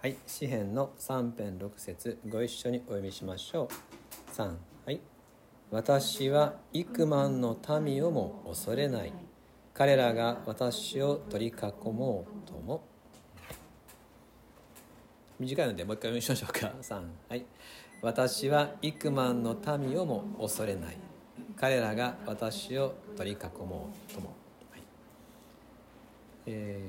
はい、詩編の3編6節ご一緒にお読みしましょう。3はい。私は幾万の民をも恐れない。彼らが私を取り囲もうとも。短いのでもう一回読みましょうか。3はい。私は幾万の民をも恐れない。彼らが私を取り囲もうとも。はいえ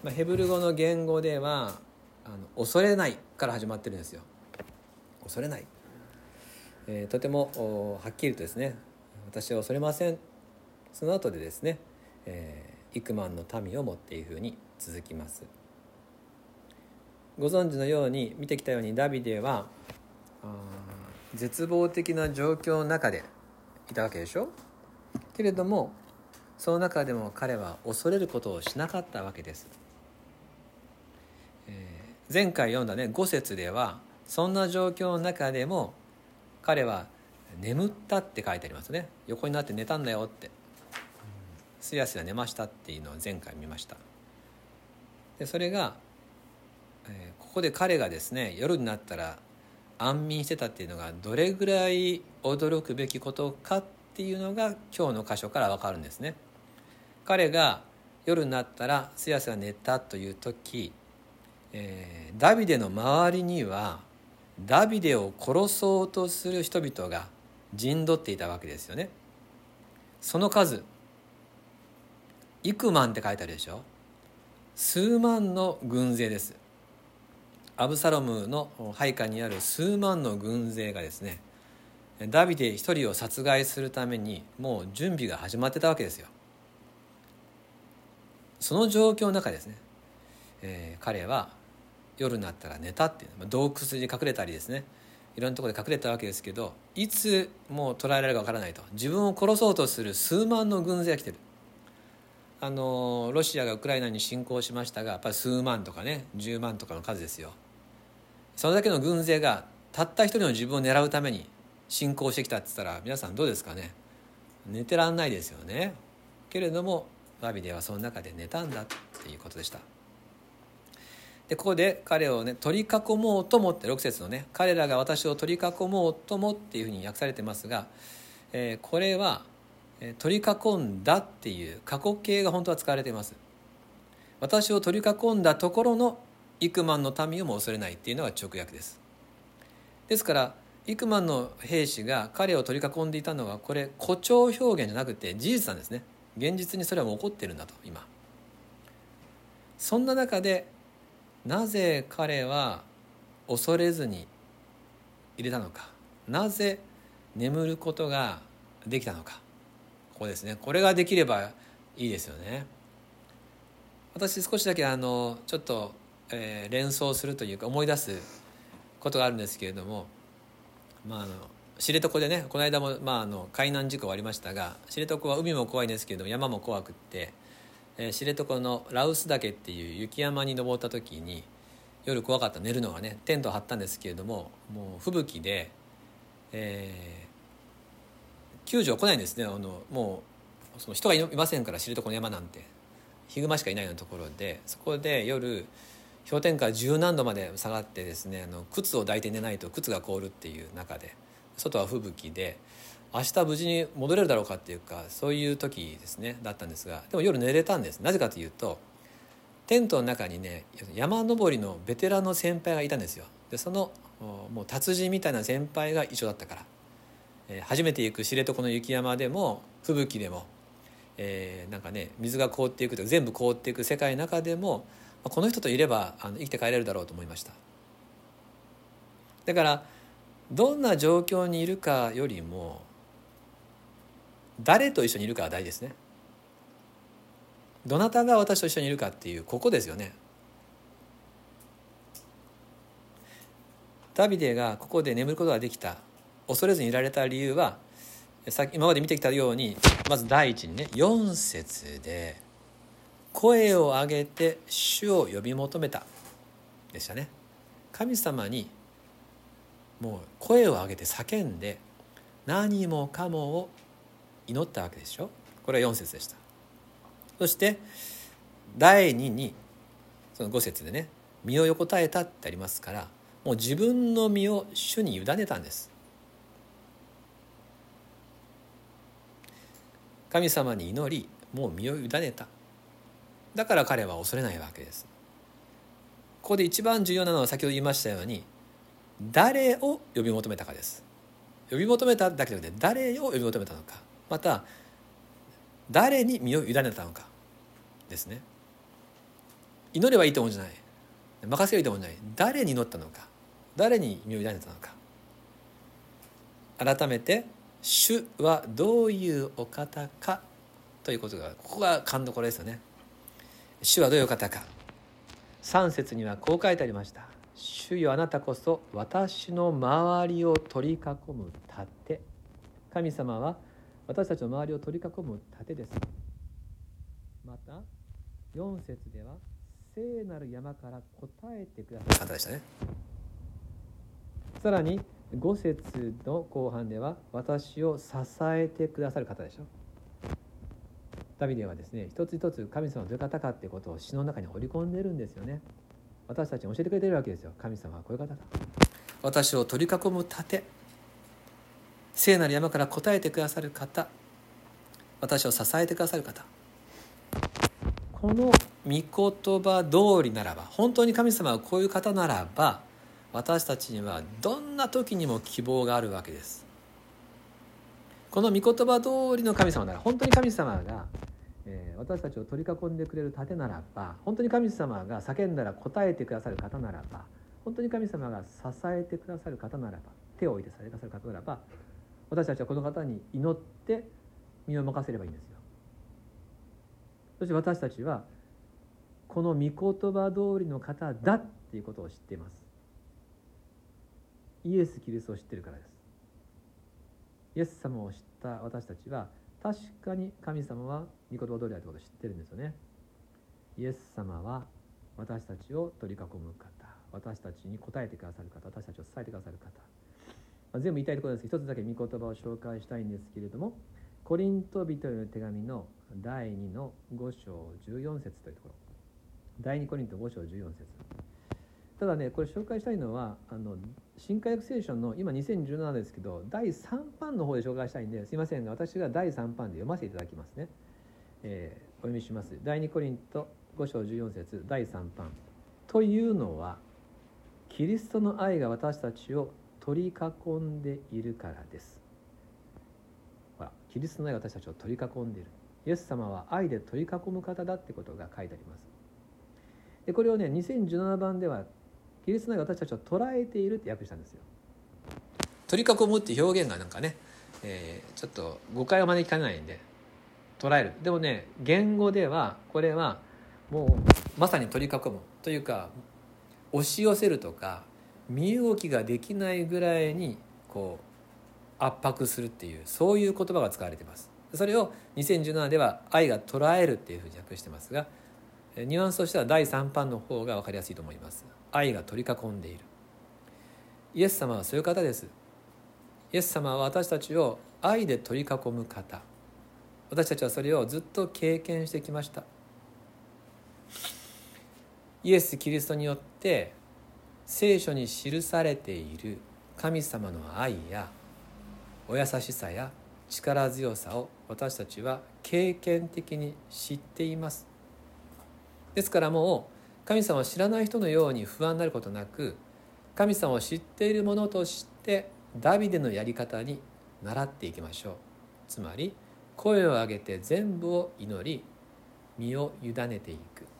ーまあ、ヘブル語の言語ではあの恐れないから始まってるんですよ。恐れない、えー、とてもはっきりとですね。私は恐れません。その後でですね、えー、幾万の民をもっていうふうに続きます。ご存知のように見てきたようにダビデは絶望的な状況の中でいたわけでしょ？けれどもその中でも彼は恐れることをしなかったわけです。前回読んだね5節ではそんな状況の中でも彼は眠ったって書いてありますね。横になって寝たんだよって。すやすや寝ましたっていうのを前回見ました。でそれが、えー、ここで彼がですね夜になったら安眠してたっていうのがどれぐらい驚くべきことかっていうのが今日の箇所から分かるんですね。彼が夜になったらすやすや寝たという時えー、ダビデの周りにはダビデを殺そうとする人々が陣取っていたわけですよね。その数幾万って書いてあるでしょ。数万の軍勢です。アブサロムの配下にある数万の軍勢がですねダビデ一人を殺害するためにもう準備が始まってたわけですよ。その状況の中ですね、えー、彼は夜になったら寝たっていう、洞窟に隠れたりですね。いろんなところで隠れたわけですけどいつもう捕らえられるかわからないと。自分を殺そうとする数万の軍勢が来てる。あのロシアがウクライナに侵攻しましたがやっぱり数万とかね10万とかの数ですよ。それだけの軍勢がたった一人の自分を狙うために侵攻してきたって言ったら皆さんどうですかね。寝てらんないですよね。けれどもバビデはその中で寝たんだっていうことでした。でここで彼をね取り囲もうともって6節のね彼らが私を取り囲もうともっていうふうに訳されてますが、えー、これは取り囲んだっていう過去形が本当は使われています。私を取り囲んだところの幾万の民をも恐れないっていうのが直訳です。ですから幾万の兵士が彼を取り囲んでいたのはこれ誇張表現じゃなくて事実なんですね。現実にそれはもう起こってるんだと今。そんな中でなぜ彼は恐れずに入れたのか？なぜ眠ることができたのか？ここですね。これができればいいですよね。私少しだけあのちょっと、えー、連想するというか思い出すことがあるんですけれどもまああの知床でねこの間も、まあ、あの海難事故はありましたが知床は海も怖いんですけれども山も怖くってえー、知床の羅臼岳っていう雪山に登った時に夜怖かった寝るのがねテントを張ったんですけれどももう吹雪で、えー、救助は来ないんですね。あのもうその人がいませんから知床の山なんて。ヒグマしかいないようなところでそこで夜氷点下十何度まで下がってですねあの靴を抱いて寝ないと靴が凍るっていう中で外は吹雪で明日無事に戻れるだろうかっていうかそういう時ですねだったんですがでも夜寝れたんです。なぜかというとテントの中にね山登りのベテランの先輩がいたんですよ。でそのもう達人みたいな先輩が一緒だったから、えー、初めて行く知床の雪山でも吹雪でも、えー、なんかね水が凍っていくとか全部凍っていく世界の中でもこの人といればあの生きて帰れるだろうと思いました。だからどんな状況にいるかよりも誰と一緒にいるかが大事ですね。どなたが私と一緒にいるかっていうここですよね。ダビデがここで眠ることができた恐れずにいられた理由はさ今まで見てきたようにまず第一にね4節で「声を上げて主を呼び求めた」でしたね。神様にもう声を上げて叫んで何もかもを祈ったわけでしょ？これは4節でした。そして第2にその5節でね身を横たえたってありますからもう自分の身を主に委ねたんです。神様に祈りもう身を委ねた。だから彼は恐れないわけです。ここで一番重要なのは先ほど言いましたように誰を呼び求めたかです。呼び求めただけじゃなくて誰を呼び求めたのか。また誰に身を委ねたのかですね。祈ればいいと思うんじゃない。任せればいいと思うんじゃない。誰に祈ったのか。誰に身を委ねたのか。改めて主はどういうお方かということがここが勘どころですよね。主はどういうお方か。3節にはこう書いてありました「主よあなたこそ私の周りを取り囲む盾。神様は私たちの周りを取り囲む盾です」また4節では聖なる山から答えてくださる方でしたね。さらに5節の後半では私を支えてくださる方でしょ。ダビデはですね一つ一つ神様はどういう方かっていうことを詩の中に織り込んでるんですよね。私たちに教えてくれてるわけですよ。神様はこういう方だ。私を取り囲む盾聖なる山から答えてくださる方私を支えてくださる方。この御言葉通りならば本当に神様はこういう方ならば私たちにはどんな時にも希望があるわけです。この御言葉通りの神様なら本当に神様が、え、私たちを取り囲んでくれる盾ならば本当に神様が叫んだら答えてくださる方ならば本当に神様が支えてくださる方ならば手を置いてされてくださる方ならば私たちはこの方に祈って身を任せればいいんですよ。そして私たちはこの御言葉通りの方だっていうことを知っています。イエス・キリストを知ってるからです。イエス様を知った私たちは確かに神様は御言葉通りだということを知ってるんですよね。イエス様は私たちを取り囲む方。私たちに答えてくださる方。私たちを支えてくださる方、まあ、全部言いたいところですけど一つだけ御言葉を紹介したいんですけれどもコリント人への手紙の第2の5章14節というところ。第2コリント5章14節。ただねこれ紹介したいのはあの新科学聖書の今2017ですけど第3版の方で紹介したいんですいませんが私が第3版で読ませていただきますね、えー、お読みします。第2コリント5章14節第3版。というのはキリストの愛が私たちを取り囲んでいるからです。ほらキリストの愛が私たちを取り囲んでいる。イエス様は愛で取り囲む方だってことが書いてあります。でこれをね2017番ではキリストの愛が私たちを捉えているって訳したんですよ。取り囲むって表現がなんかね、えー、ちょっと誤解を招きかねないんで捉える。でもね言語ではこれはもうまさに取り囲むというか押し寄せるとか身動きができないぐらいにこう圧迫するっていうそういう言葉が使われています。それを2017では「愛が捉える」っていうふうに訳してますがニュアンスとしては第3版の方が分かりやすいと思います。愛が取り囲んでいる。イエス様はそういう方です。イエス様は私たちを愛で取り囲む方。私たちはそれをずっと経験してきました。イエス・キリストによって聖書に記されている神様の愛やお優しさや力強さを私たちは経験的に知っています。ですからもう神様を知らない人のように不安になることなく神様を知っているものとしてダビデのやり方に習っていきましょう。つまり声を上げて全部を祈り身を委ねていく。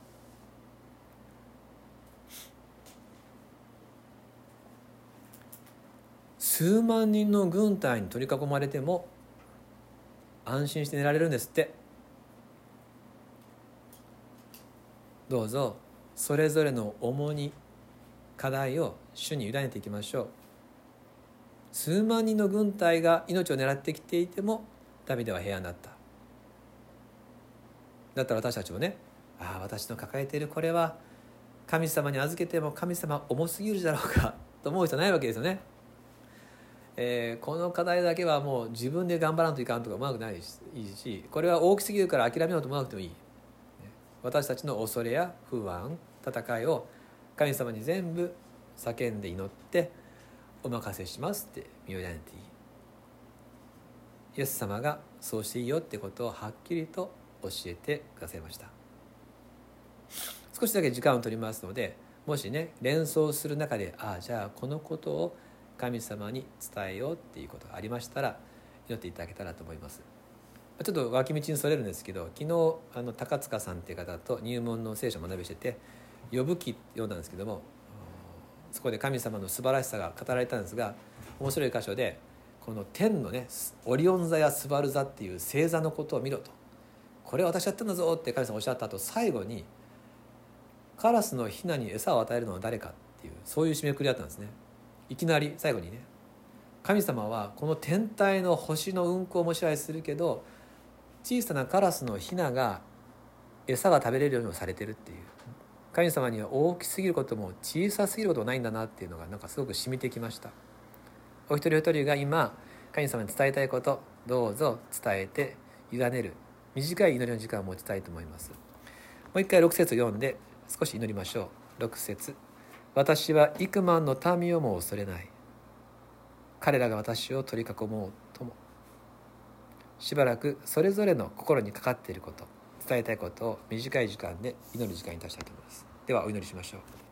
数万人の軍隊に取り囲まれても安心して寝られるんですって。どうぞそれぞれの重荷課題を主に委ねていきましょう。数万人の軍隊が命を狙ってきていてもダビデは平安だった。だったら私たちもねああ私の抱えているこれは神様に預けても神様重すぎるだろうかと思う人ないわけですよね。えー、この課題だけはもう自分で頑張らんといかんとかうまくないしこれは大きすぎるから諦めようと思わなくてもいい。私たちの恐れや不安戦いを神様に全部叫んで祈ってお任せしますって身を委ねていいイエス様がそうしていいよってことをはっきりと教えてくださいました。少しだけ時間を取りますのでもしね連想する中でああじゃあこのことを神様に伝えようっていうことがありましたら祈っていただけたらと思います。ちょっと脇道にそれるんですけど昨日あの高塚さんっていう方と入門の聖書を学びしてて「呼ぶ記」読んだんですけどもそこで神様の素晴らしさが語られたんですが面白い箇所でこの天のねオリオン座やスバル座っていう星座のことを見ろと。これ私やったんだぞって神様おっしゃった後最後にカラスのヒナに餌を与えるのは誰かっていうそういう締めくくりだったんですね。いきなり最後にね神様はこの天体の星の運行も支配するけど小さなカラスのヒナが餌が食べれるようにもされてるっていう。神様には大きすぎることも小さすぎることもないんだなっていうのがなんかすごく染みてきました。お一人お一人が今神様に伝えたいことどうぞ伝えて委ねる。短い祈りの時間を持ちたいと思います。もう一回6節読んで少し祈りましょう。6節。私は幾万の民をも恐れない。彼らが私を取り囲もうとも。しばらくそれぞれの心にかかっていること。伝えたいことを短い時間で祈る時間にいたしたいと思います。ではお祈りしましょう。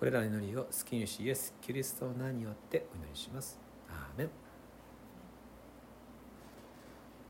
これらの祈りをスキン主イエス・キリストの名によってお祈りします。アーメン